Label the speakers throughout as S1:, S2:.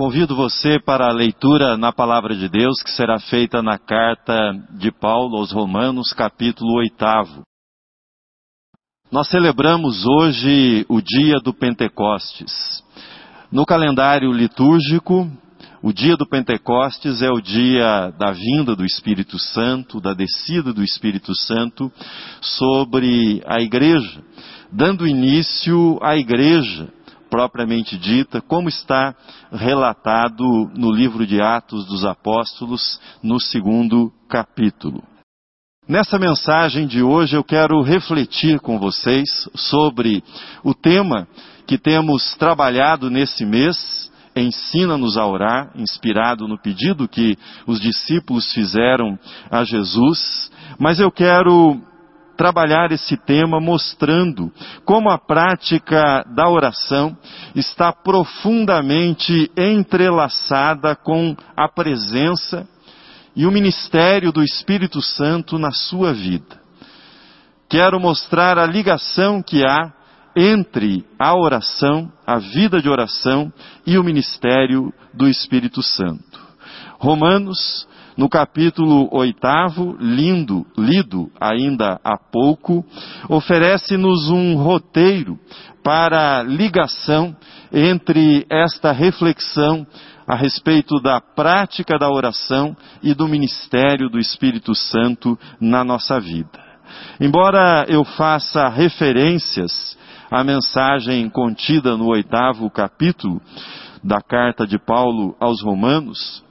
S1: Convido você para a leitura na palavra de Deus que será feita na carta de Paulo aos Romanos, capítulo 8. Nós celebramos hoje o dia do Pentecostes. No calendário litúrgico, o dia do Pentecostes é o dia da vinda do Espírito Santo, da descida do Espírito Santo sobre a igreja, dando início à igreja propriamente dita, como está relatado no livro de Atos dos Apóstolos, no segundo capítulo. Nessa mensagem de hoje eu quero refletir com vocês sobre o tema que temos trabalhado nesse mês, Ensina-nos a orar, inspirado no pedido que os discípulos fizeram a Jesus, mas eu quero trabalhar esse tema mostrando como a prática da oração está profundamente entrelaçada com a presença e o ministério do Espírito Santo na sua vida. Quero mostrar a ligação que há entre a oração, a vida de oração e o ministério do Espírito Santo. Romanos no capítulo oitavo, lindo, lido ainda há pouco, oferece-nos um roteiro para ligação entre esta reflexão a respeito da prática da oração e do ministério do Espírito Santo na nossa vida. Embora eu faça referências à mensagem contida no oitavo capítulo da carta de Paulo aos Romanos,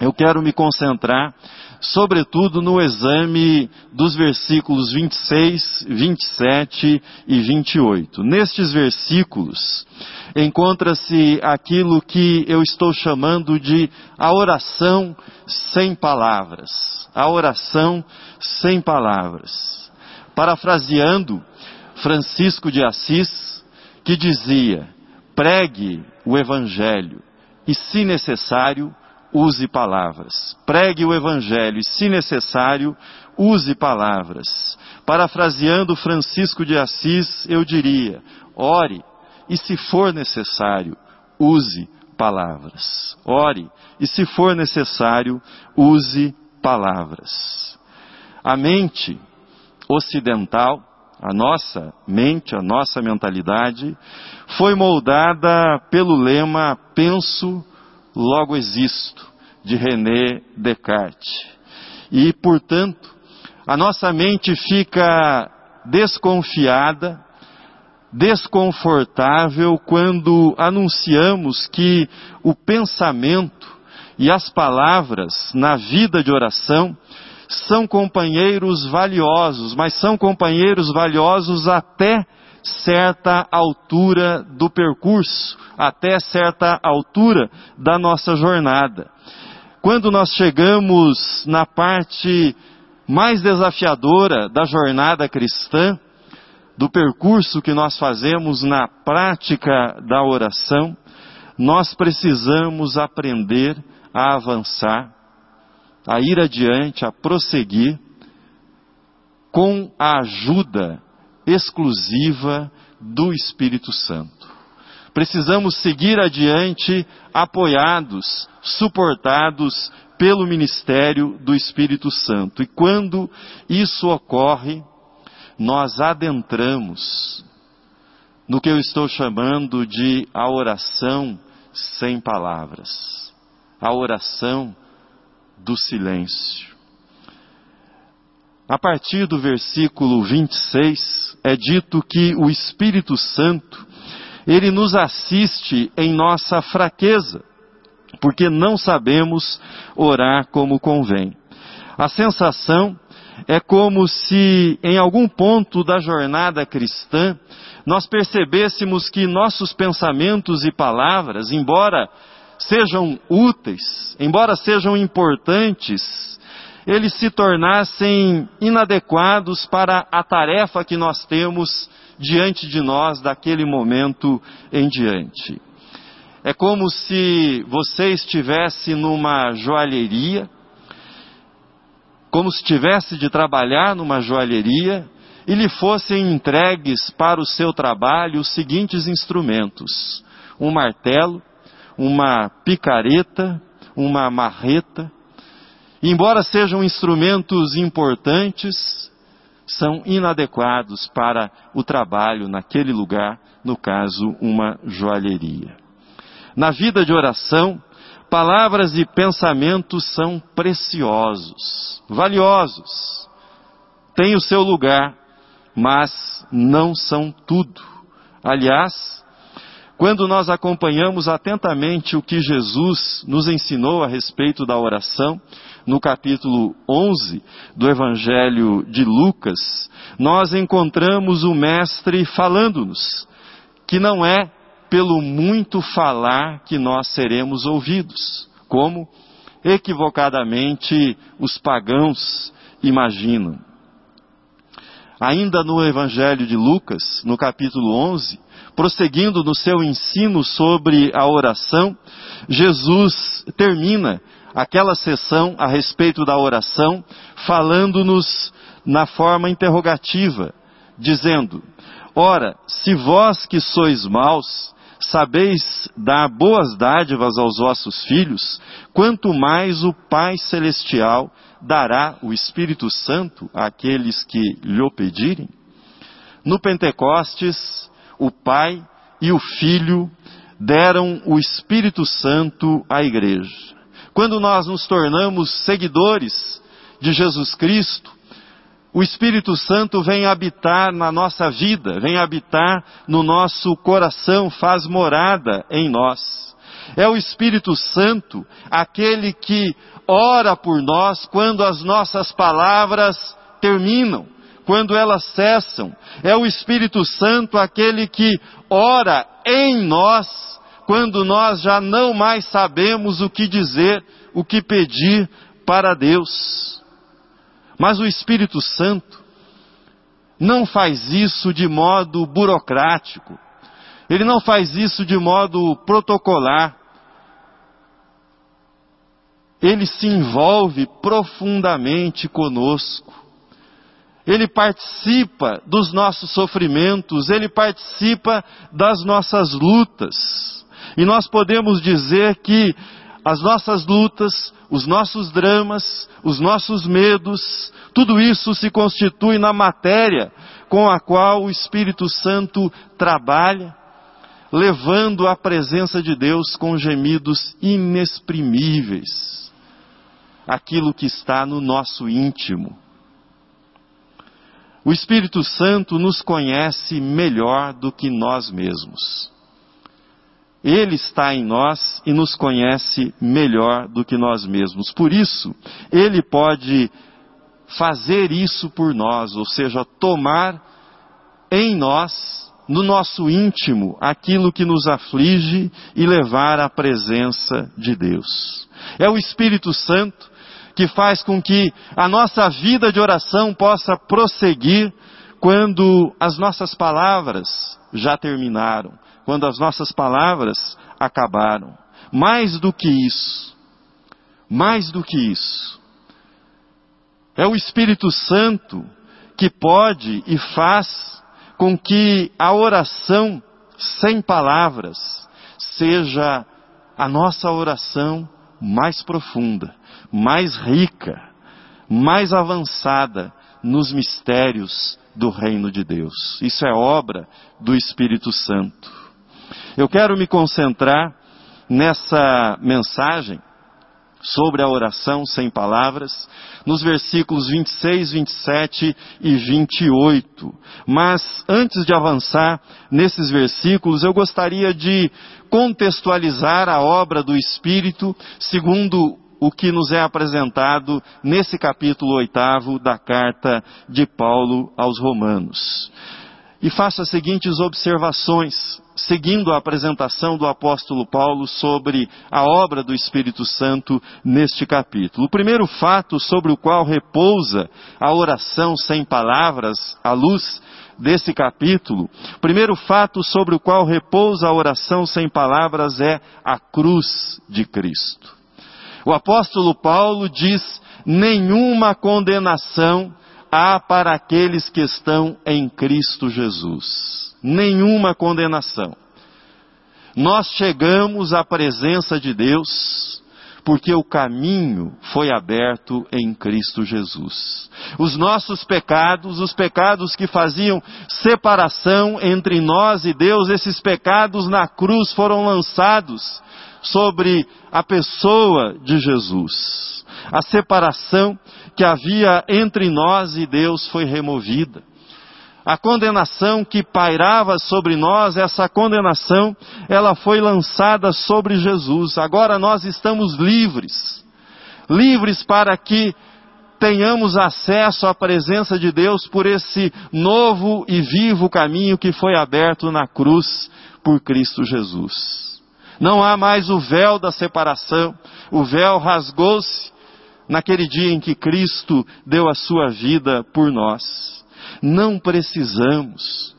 S1: eu quero me concentrar, sobretudo, no exame dos versículos 26, 27 e 28. Nestes versículos encontra-se aquilo que eu estou chamando de a oração sem palavras. A oração sem palavras. Parafraseando Francisco de Assis, que dizia: pregue o Evangelho e, se necessário, use palavras. Pregue o Evangelho e, se necessário, use palavras. Parafraseando Francisco de Assis, eu diria: ore e, se for necessário, use palavras. Ore e, se for necessário, use palavras. A mente ocidental, a nossa mente, a nossa mentalidade, foi moldada pelo lema penso, logo existo, de René Descartes. E, portanto, a nossa mente fica desconfiada, desconfortável quando anunciamos que o pensamento e as palavras na vida de oração são companheiros valiosos, mas são companheiros valiosos até certa altura do percurso, até certa altura da nossa jornada. Quando nós chegamos na parte mais desafiadora da jornada cristã, do percurso que nós fazemos na prática da oração, nós precisamos aprender a avançar, a ir adiante, a prosseguir, com a ajuda exclusiva do Espírito Santo. Precisamos seguir adiante apoiados, suportados pelo ministério do Espírito Santo. E quando isso ocorre, nós adentramos no que eu estou chamando de a oração sem palavras, a oração do silêncio. A partir do versículo 26, é dito que o Espírito Santo, ele nos assiste em nossa fraqueza, porque não sabemos orar como convém. A sensação é como se em algum ponto da jornada cristã nós percebêssemos que nossos pensamentos e palavras, embora sejam úteis, embora sejam importantes, eles se tornassem inadequados para a tarefa que nós temos diante de nós daquele momento em diante. É como se você estivesse numa joalheria, como se tivesse de trabalhar numa joalheria e lhe fossem entregues para o seu trabalho os seguintes instrumentos: um martelo, uma picareta, uma marreta. Embora sejam instrumentos importantes, são inadequados para o trabalho naquele lugar, no caso, uma joalheria. Na vida de oração, palavras e pensamentos são preciosos, valiosos, têm o seu lugar, mas não são tudo. Aliás, quando nós acompanhamos atentamente o que Jesus nos ensinou a respeito da oração, no capítulo 11 do Evangelho de Lucas, nós encontramos o Mestre falando-nos que não é pelo muito falar que nós seremos ouvidos, como equivocadamente os pagãos imaginam. Ainda no Evangelho de Lucas, no capítulo 11, prosseguindo no seu ensino sobre a oração, Jesus termina aquela sessão a respeito da oração, falando-nos na forma interrogativa, dizendo: Ora, se vós que sois maus, sabeis dar boas dádivas aos vossos filhos, quanto mais o Pai Celestial dará o Espírito Santo àqueles que lhe pedirem? No Pentecostes, o Pai e o Filho deram o Espírito Santo à igreja. Quando nós nos tornamos seguidores de Jesus Cristo, o Espírito Santo vem habitar na nossa vida, vem habitar no nosso coração, faz morada em nós. É o Espírito Santo aquele que ora por nós quando as nossas palavras terminam, quando elas cessam. É o Espírito Santo aquele que ora em nós quando nós já não mais sabemos o que dizer, o que pedir para Deus. Mas o Espírito Santo não faz isso de modo burocrático. Ele não faz isso de modo protocolar. Ele se envolve profundamente conosco. Ele participa dos nossos sofrimentos, ele participa das nossas lutas. E nós podemos dizer que as nossas lutas, os nossos dramas, os nossos medos, tudo isso se constitui na matéria com a qual o Espírito Santo trabalha, levando à presença de Deus com gemidos inexprimíveis aquilo que está no nosso íntimo. O Espírito Santo nos conhece melhor do que nós mesmos. Ele está em nós e nos conhece melhor do que nós mesmos. Por isso, Ele pode fazer isso por nós, ou seja, tomar em nós, no nosso íntimo, aquilo que nos aflige e levar à presença de Deus. É o Espírito Santo que faz com que a nossa vida de oração possa prosseguir quando as nossas palavras já terminaram, quando as nossas palavras acabaram. Mais do que isso, mais do que isso, é o Espírito Santo que pode e faz com que a oração sem palavras seja a nossa oração mais profunda, mais rica, mais avançada nos mistérios do reino de Deus. Isso é obra do Espírito Santo. Eu quero me concentrar nessa mensagem sobre a oração sem palavras, nos versículos 26, 27 e 28. Mas antes de avançar nesses versículos, eu gostaria de contextualizar a obra do Espírito segundo o que nos é apresentado nesse capítulo oitavo da carta de Paulo aos Romanos. E faço as seguintes observações, seguindo a apresentação do apóstolo Paulo sobre a obra do Espírito Santo neste capítulo. O primeiro fato sobre o qual repousa a oração sem palavras, à luz desse capítulo, o primeiro fato sobre o qual repousa a oração sem palavras é a cruz de Cristo. O apóstolo Paulo diz: nenhuma condenação há para aqueles que estão em Cristo Jesus. Nenhuma condenação. nós chegamos à presença de Deus porque o caminho foi aberto em Cristo Jesus. Os nossos pecados, os pecados que faziam separação entre nós e Deus, esses pecados na cruz foram lançados sobre a pessoa de Jesus. A separação que havia entre nós e Deus foi removida a condenação que pairava sobre nós, essa condenação, ela foi lançada sobre Jesus. Agora nós estamos livres. Livres para que tenhamos acesso à presença de Deus por esse novo e vivo caminho que foi aberto na cruz por Cristo Jesus. Não há mais o véu da separação, o véu rasgou-se naquele dia em que Cristo deu a sua vida por nós. Não precisamos,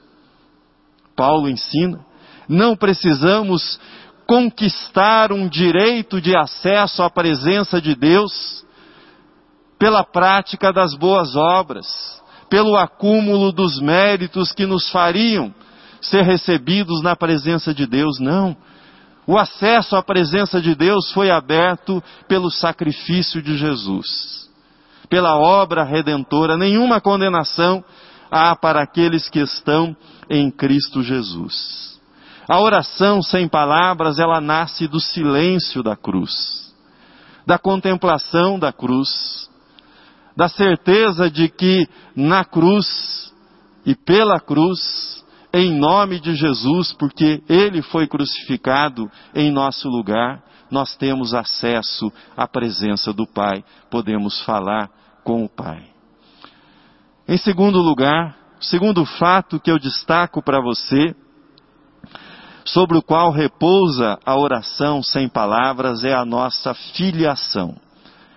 S1: Paulo ensina, não precisamos conquistar um direito de acesso à presença de Deus pela prática das boas obras, pelo acúmulo dos méritos que nos fariam ser recebidos na presença de Deus. Não. O acesso à presença de Deus foi aberto pelo sacrifício de Jesus, pela obra redentora, nenhuma condenação há para aqueles que estão em Cristo Jesus. A oração sem palavras, ela nasce do silêncio da cruz, da contemplação da cruz, da certeza de que na cruz e pela cruz, em nome de Jesus, porque Ele foi crucificado em nosso lugar, nós temos acesso à presença do Pai, podemos falar com o Pai. Em segundo lugar, segundo fato que eu destaco para você, sobre o qual repousa a oração sem palavras, é a nossa filiação.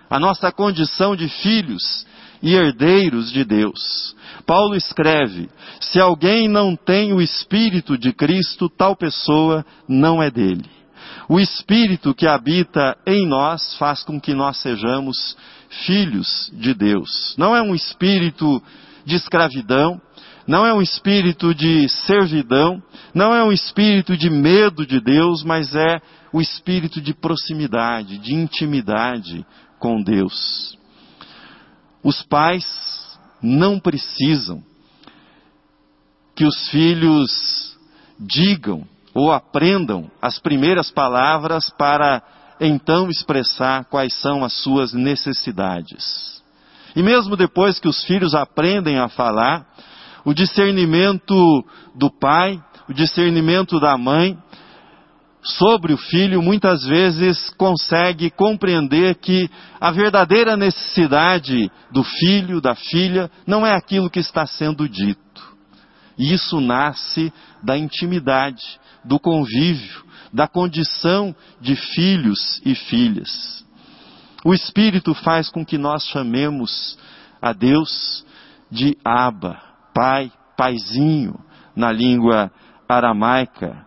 S1: A nossa condição de filhos e herdeiros de Deus. Paulo escreve: se alguém não tem o Espírito de Cristo, tal pessoa não é dele. O Espírito que habita em nós faz com que nós sejamos filhos de Deus. Não é um espírito de escravidão, não é um espírito de servidão, não é um espírito de medo de Deus, mas é o espírito de proximidade, de intimidade com Deus. Os pais não precisam que os filhos digam ou aprendam as primeiras palavras para então expressar quais são as suas necessidades. E mesmo depois que os filhos aprendem a falar, o discernimento do pai, o discernimento da mãe sobre o filho muitas vezes consegue compreender que a verdadeira necessidade do filho, da filha, não é aquilo que está sendo dito. E isso nasce da intimidade, do convívio, da condição de filhos e filhas. O Espírito faz com que nós chamemos a Deus de Abba, Pai, Paizinho, na língua aramaica.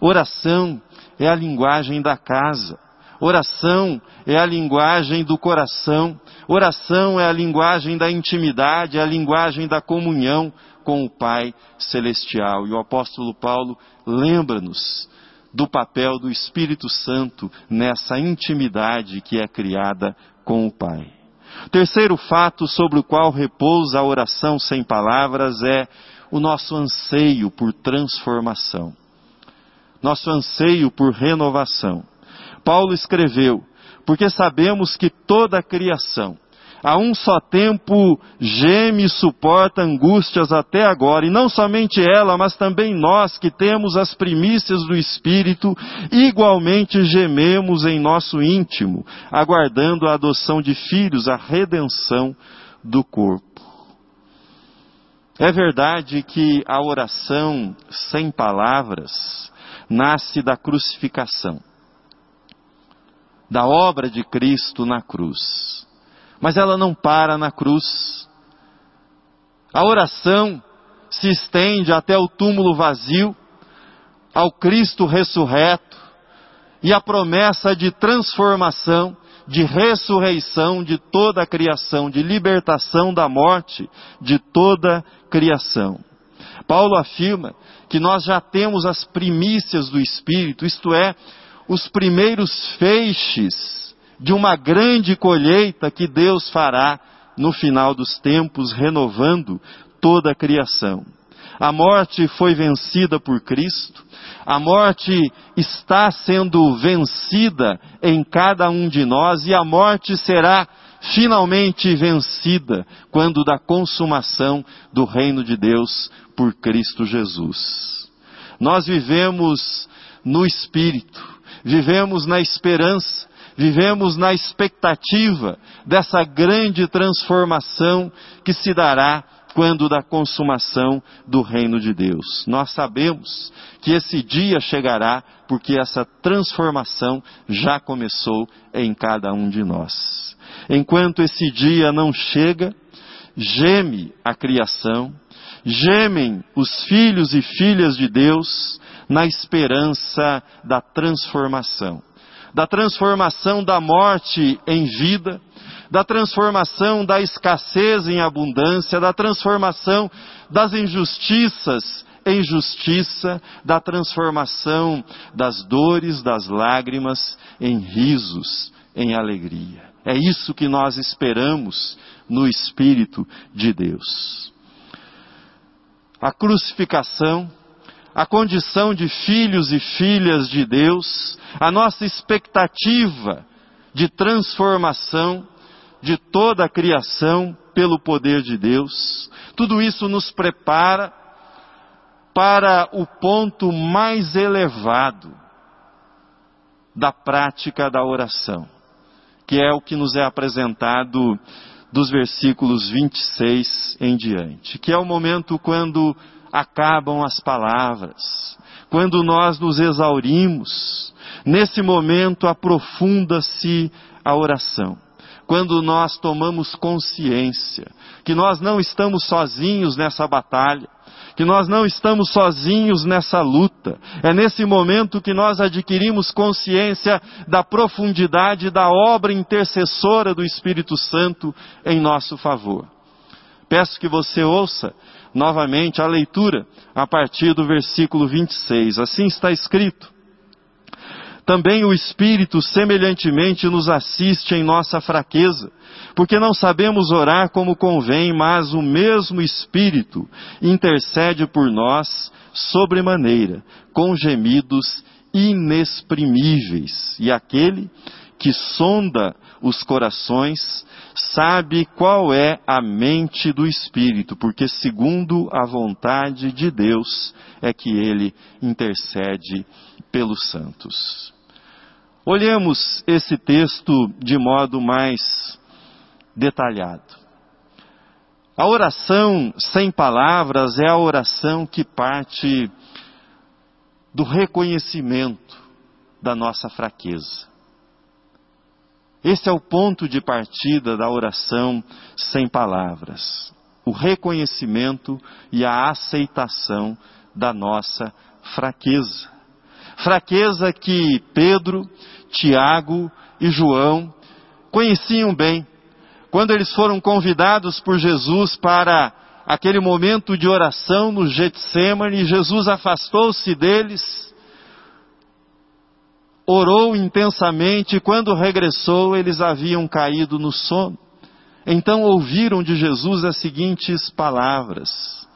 S1: Oração é a linguagem da casa. Oração é a linguagem do coração. Oração é a linguagem da intimidade, é a linguagem da comunhão com o Pai Celestial. E o apóstolo Paulo lembra-nos do papel do Espírito Santo nessa intimidade que é criada com o Pai. Terceiro fato sobre o qual repousa a oração sem palavras é o nosso anseio por transformação, nosso anseio por renovação. Paulo escreveu: Porque sabemos que toda a criação, a um só tempo geme e suporta angústias até agora, e não somente ela, mas também nós que temos as primícias do Espírito, igualmente gememos em nosso íntimo, aguardando a adoção de filhos, a redenção do corpo. É verdade que a oração sem palavras nasce da crucificação, da obra de Cristo na cruz. Mas ela não para na cruz. A oração se estende até o túmulo vazio, ao Cristo ressurreto e a promessa de transformação, de ressurreição de toda a criação, de libertação da morte de toda a criação. Paulo afirma que nós já temos as primícias do Espírito, isto é, os primeiros feixes de uma grande colheita que Deus fará no final dos tempos, renovando toda a criação. A morte foi vencida por Cristo, a morte está sendo vencida em cada um de nós e a morte será finalmente vencida quando da consumação do reino de Deus por Cristo Jesus. Nós vivemos no Espírito, vivemos na esperança, vivemos na expectativa dessa grande transformação que se dará quando da consumação do reino de Deus. Nós sabemos que esse dia chegará porque essa transformação já começou em cada um de nós. Enquanto esse dia não chega, geme a criação, gemem os filhos e filhas de Deus na esperança da transformação. Da transformação da morte em vida, da transformação da escassez em abundância, da transformação das injustiças em justiça, da transformação das dores, das lágrimas em risos, em alegria. É isso que nós esperamos no Espírito de Deus. A crucificação, a condição de filhos e filhas de Deus, a nossa expectativa de transformação, de toda a criação pelo poder de Deus. Tudo isso nos prepara para o ponto mais elevado da prática da oração, que é o que nos é apresentado dos versículos 26 em diante, que é o momento quando acabam as palavras, quando nós nos exaurimos, nesse momento aprofunda-se a oração quando nós tomamos consciência que nós não estamos sozinhos nessa batalha, que nós não estamos sozinhos nessa luta. É nesse momento que nós adquirimos consciência da profundidade da obra intercessora do Espírito Santo em nosso favor. Peço que você ouça novamente a leitura a partir do versículo 26. Assim está escrito: também o Espírito semelhantemente nos assiste em nossa fraqueza, porque não sabemos orar como convém, mas o mesmo Espírito intercede por nós sobremaneira, com gemidos inexprimíveis. E aquele que sonda os corações sabe qual é a mente do Espírito, porque segundo a vontade de Deus é que ele intercede pelos santos. Olhemos esse texto de modo mais detalhado. A oração sem palavras é a oração que parte do reconhecimento da nossa fraqueza. Esse é o ponto de partida da oração sem palavras. O reconhecimento e a aceitação da nossa fraqueza. Fraqueza que Pedro Tiago e João conheciam bem. Quando eles foram convidados por Jesus para aquele momento de oração no Getsemane, Jesus afastou-se deles, orou intensamente e quando regressou eles haviam caído no sono. Então ouviram de Jesus as seguintes palavras: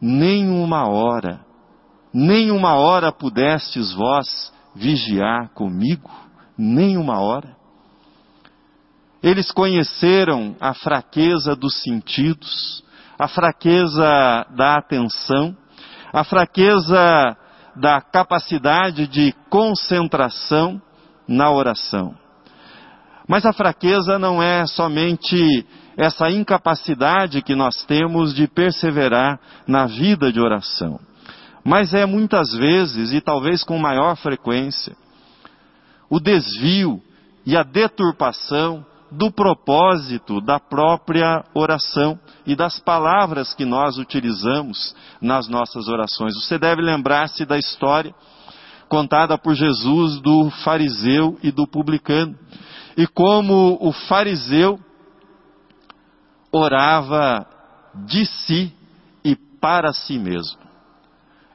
S1: Nem uma hora, nem uma hora pudestes vós vigiar comigo? nem uma hora. Eles conheceram a fraqueza dos sentidos, a fraqueza da atenção, a fraqueza da capacidade de concentração na oração. Mas a fraqueza não é somente essa incapacidade que nós temos de perseverar na vida de oração, mas é muitas vezes, e talvez com maior frequência, o desvio e a deturpação do propósito da própria oração e das palavras que nós utilizamos nas nossas orações. Você deve lembrar-se da história contada por Jesus do fariseu e do publicano. E como o fariseu orava de si e para si mesmo.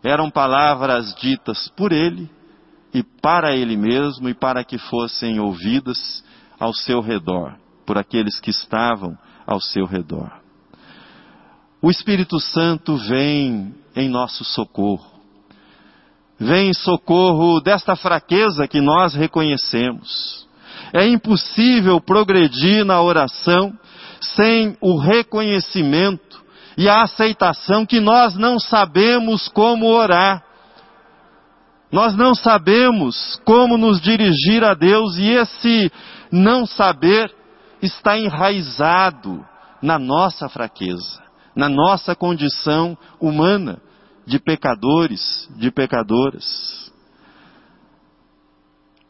S1: Eram palavras ditas por ele e para ele mesmo e para que fossem ouvidas ao seu redor, por aqueles que estavam ao seu redor. O Espírito Santo vem em nosso socorro. Vem em socorro desta fraqueza que nós reconhecemos. É impossível progredir na oração sem o reconhecimento e a aceitação que nós não sabemos como orar. Nós não sabemos como nos dirigir a Deus e esse não saber está enraizado na nossa fraqueza, na nossa condição humana de pecadores, de pecadoras.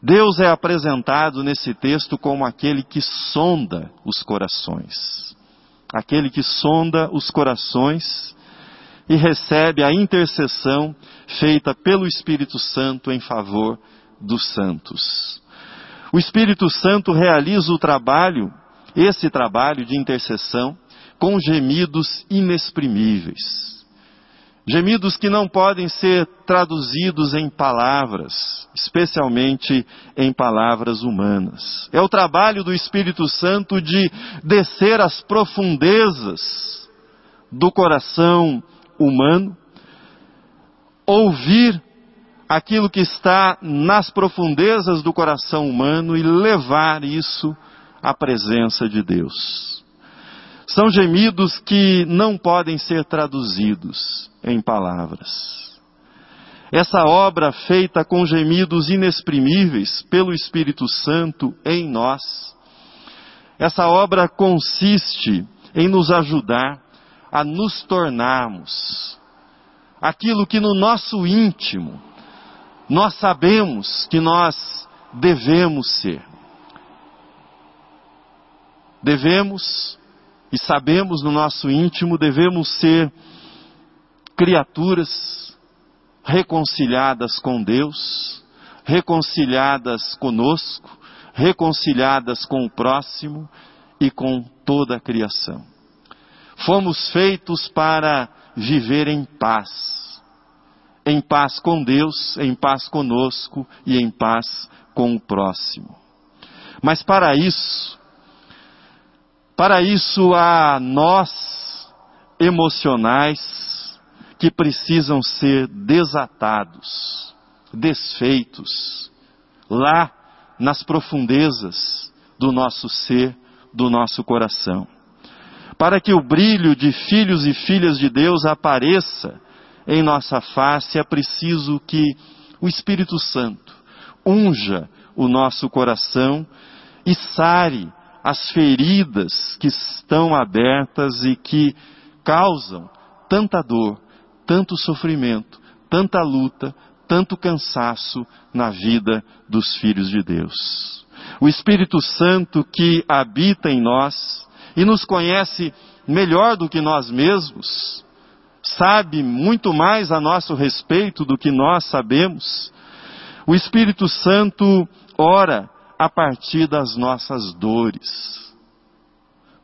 S1: Deus é apresentado nesse texto como aquele que sonda os corações. Aquele que sonda os corações e recebe a intercessão feita pelo Espírito Santo em favor dos santos. O Espírito Santo realiza o trabalho, esse trabalho de intercessão, com gemidos inexprimíveis. Gemidos que não podem ser traduzidos em palavras, especialmente em palavras humanas. É o trabalho do Espírito Santo de descer às profundezas do coração humano, ouvir aquilo que está nas profundezas do coração humano e levar isso à presença de Deus. São gemidos que não podem ser traduzidos em palavras. Essa obra feita com gemidos inexprimíveis pelo Espírito Santo em nós, essa obra consiste em nos ajudar a nos tornarmos aquilo que no nosso íntimo nós sabemos que nós devemos ser. Devemos e sabemos no nosso íntimo, devemos ser criaturas reconciliadas com Deus, reconciliadas conosco, reconciliadas com o próximo e com toda a criação. Fomos feitos para viver em paz. Em paz com Deus, em paz conosco e em paz com o próximo. Mas para isso, para isso há nós emocionais que precisam ser desatados, desfeitos, lá nas profundezas do nosso ser, do nosso coração. Para que o brilho de filhos e filhas de Deus apareça em nossa face, é preciso que o Espírito Santo unja o nosso coração e sare as feridas que estão abertas e que causam tanta dor, tanto sofrimento, tanta luta, tanto cansaço na vida dos filhos de Deus. O Espírito Santo que habita em nós e nos conhece melhor do que nós mesmos, sabe muito mais a nosso respeito do que nós sabemos. O Espírito Santo ora a partir das nossas dores.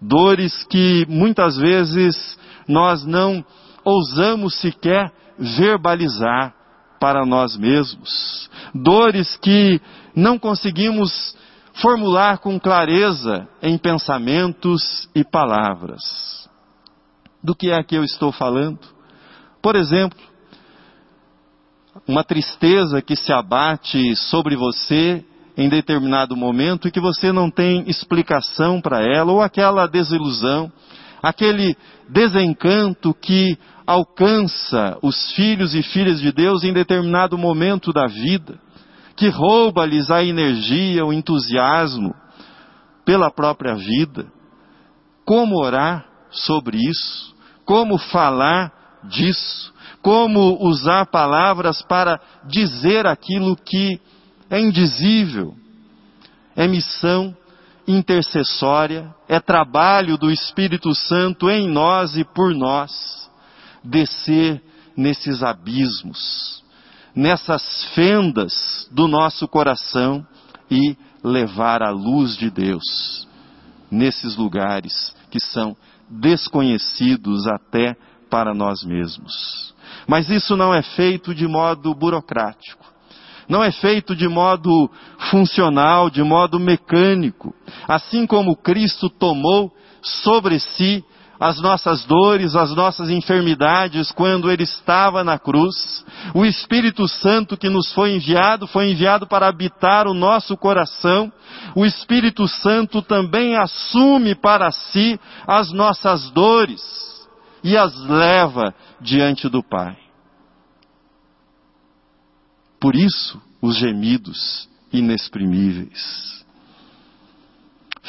S1: Dores que muitas vezes nós não ousamos sequer verbalizar para nós mesmos. Dores que não conseguimos formular com clareza em pensamentos e palavras. Do que é que eu estou falando? Por exemplo, uma tristeza que se abate sobre você em determinado momento e que você não tem explicação para ela, ou aquela desilusão, aquele desencanto que alcança os filhos e filhas de Deus em determinado momento da vida, que rouba-lhes a energia, o entusiasmo pela própria vida. Como orar sobre isso? Como falar disso? Como usar palavras para dizer aquilo que é indizível, é missão intercessória, é trabalho do Espírito Santo em nós e por nós, descer nesses abismos, nessas fendas do nosso coração e levar a luz de Deus nesses lugares que são desconhecidos até para nós mesmos. Mas isso não é feito de modo burocrático. Não é feito de modo funcional, de modo mecânico. Assim como Cristo tomou sobre si as nossas dores, as nossas enfermidades quando Ele estava na cruz. O Espírito Santo que nos foi enviado, foi enviado para habitar o nosso coração. O Espírito Santo também assume para si as nossas dores e as leva diante do Pai. Por isso, os gemidos inexprimíveis.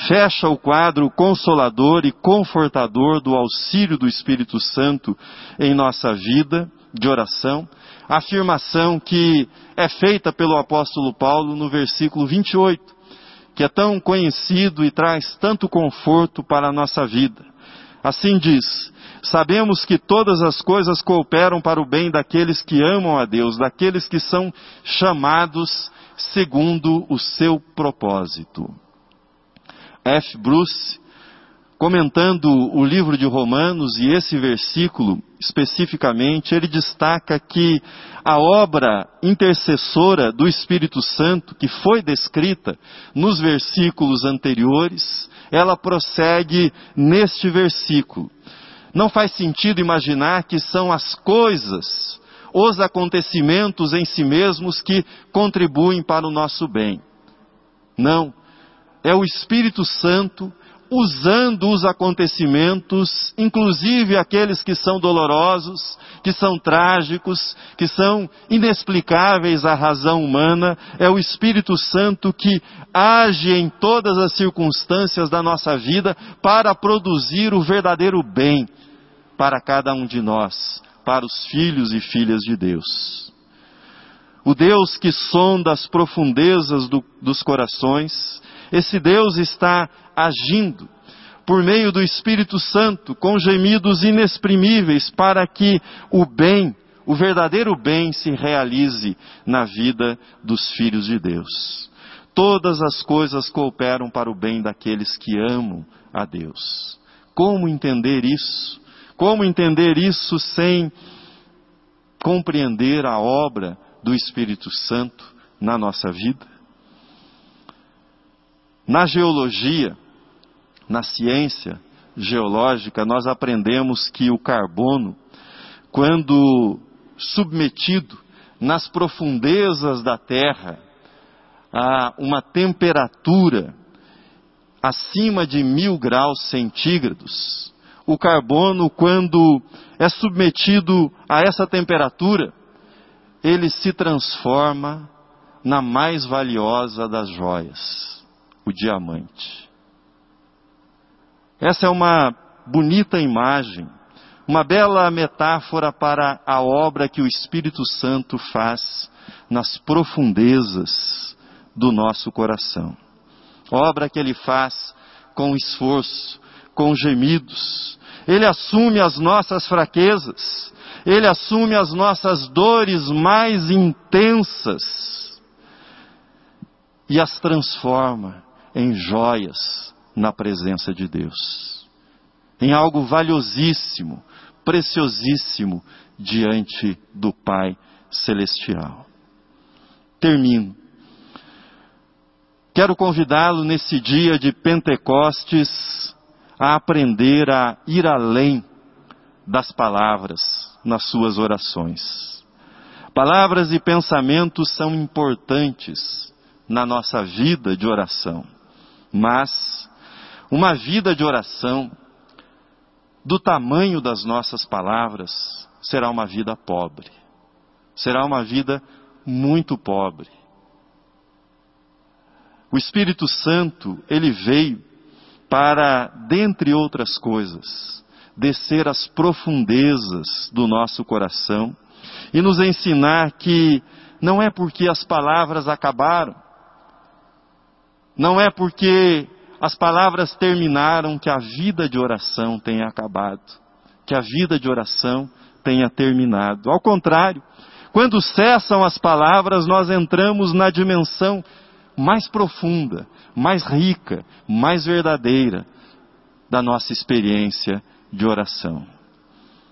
S1: Fecha o quadro consolador e confortador do auxílio do Espírito Santo em nossa vida de oração, afirmação que é feita pelo apóstolo Paulo no versículo 28, que é tão conhecido e traz tanto conforto para a nossa vida. Assim diz: Sabemos que todas as coisas cooperam para o bem daqueles que amam a Deus, daqueles que são chamados segundo o seu propósito. F. Bruce, comentando o livro de Romanos e esse versículo especificamente, ele destaca que a obra intercessora do Espírito Santo, que foi descrita nos versículos anteriores, ela prossegue neste versículo. Não faz sentido imaginar que são as coisas, os acontecimentos em si mesmos que contribuem para o nosso bem. Não. É o Espírito Santo usando os acontecimentos, inclusive aqueles que são dolorosos, que são trágicos, que são inexplicáveis à razão humana, é o Espírito Santo que age em todas as circunstâncias da nossa vida para produzir o verdadeiro bem para cada um de nós, para os filhos e filhas de Deus. O Deus que sonda as profundezas do, dos corações, esse Deus está agindo por meio do Espírito Santo com gemidos inexprimíveis para que o bem, o verdadeiro bem se realize na vida dos filhos de Deus. Todas as coisas cooperam para o bem daqueles que amam a Deus. Como entender isso? Como entender isso sem compreender a obra do Espírito Santo na nossa vida? Na geologia, na ciência geológica, nós aprendemos que o carbono, quando submetido nas profundezas da Terra a uma temperatura acima de mil graus centígrados, o carbono, quando é submetido a essa temperatura, ele se transforma na mais valiosa das joias, o diamante. Essa é uma bonita imagem, uma bela metáfora para a obra que o Espírito Santo faz nas profundezas do nosso coração. Obra que ele faz com esforço, com gemidos. Ele assume as nossas fraquezas. Ele assume as nossas dores mais intensas e as transforma em joias na presença de Deus. Em algo valiosíssimo, preciosíssimo diante do Pai Celestial. Termino. Quero convidá-lo nesse dia de Pentecostes a aprender a ir além das palavras nas suas orações. Palavras e pensamentos são importantes na nossa vida de oração, mas uma vida de oração do tamanho das nossas palavras será uma vida pobre, será uma vida muito pobre. O Espírito Santo, ele veio para, dentre outras coisas, descer às profundezas do nosso coração e nos ensinar que não é porque as palavras acabaram, não é porque as palavras terminaram que a vida de oração tenha acabado, que a vida de oração tenha terminado. Ao contrário, quando cessam as palavras, nós entramos na dimensão mais profunda, mais rica, mais verdadeira da nossa experiência de oração.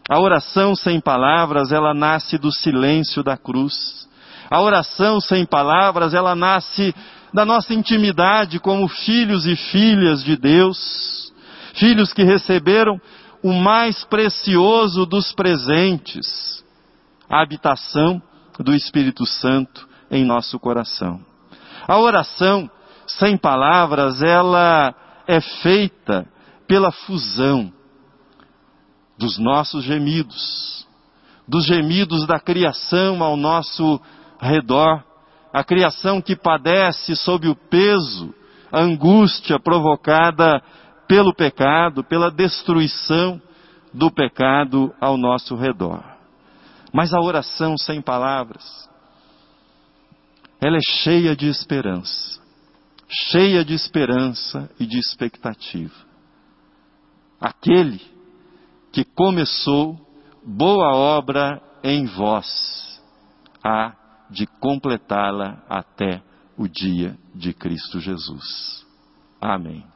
S1: A oração sem palavras, ela nasce do silêncio da cruz. A oração sem palavras, ela nasce da nossa intimidade como filhos e filhas de Deus, filhos que receberam o mais precioso dos presentes, a habitação do Espírito Santo em nosso coração. A oração sem palavras, ela é feita pela fusão dos nossos gemidos, dos gemidos da criação ao nosso redor, a criação que padece sob o peso, a angústia provocada pelo pecado, pela destruição do pecado ao nosso redor. Mas a oração sem palavras, ela é cheia de esperança, cheia de esperança e de expectativa. Aquele que começou boa obra em vós, há de completá-la até o dia de Cristo Jesus. Amém.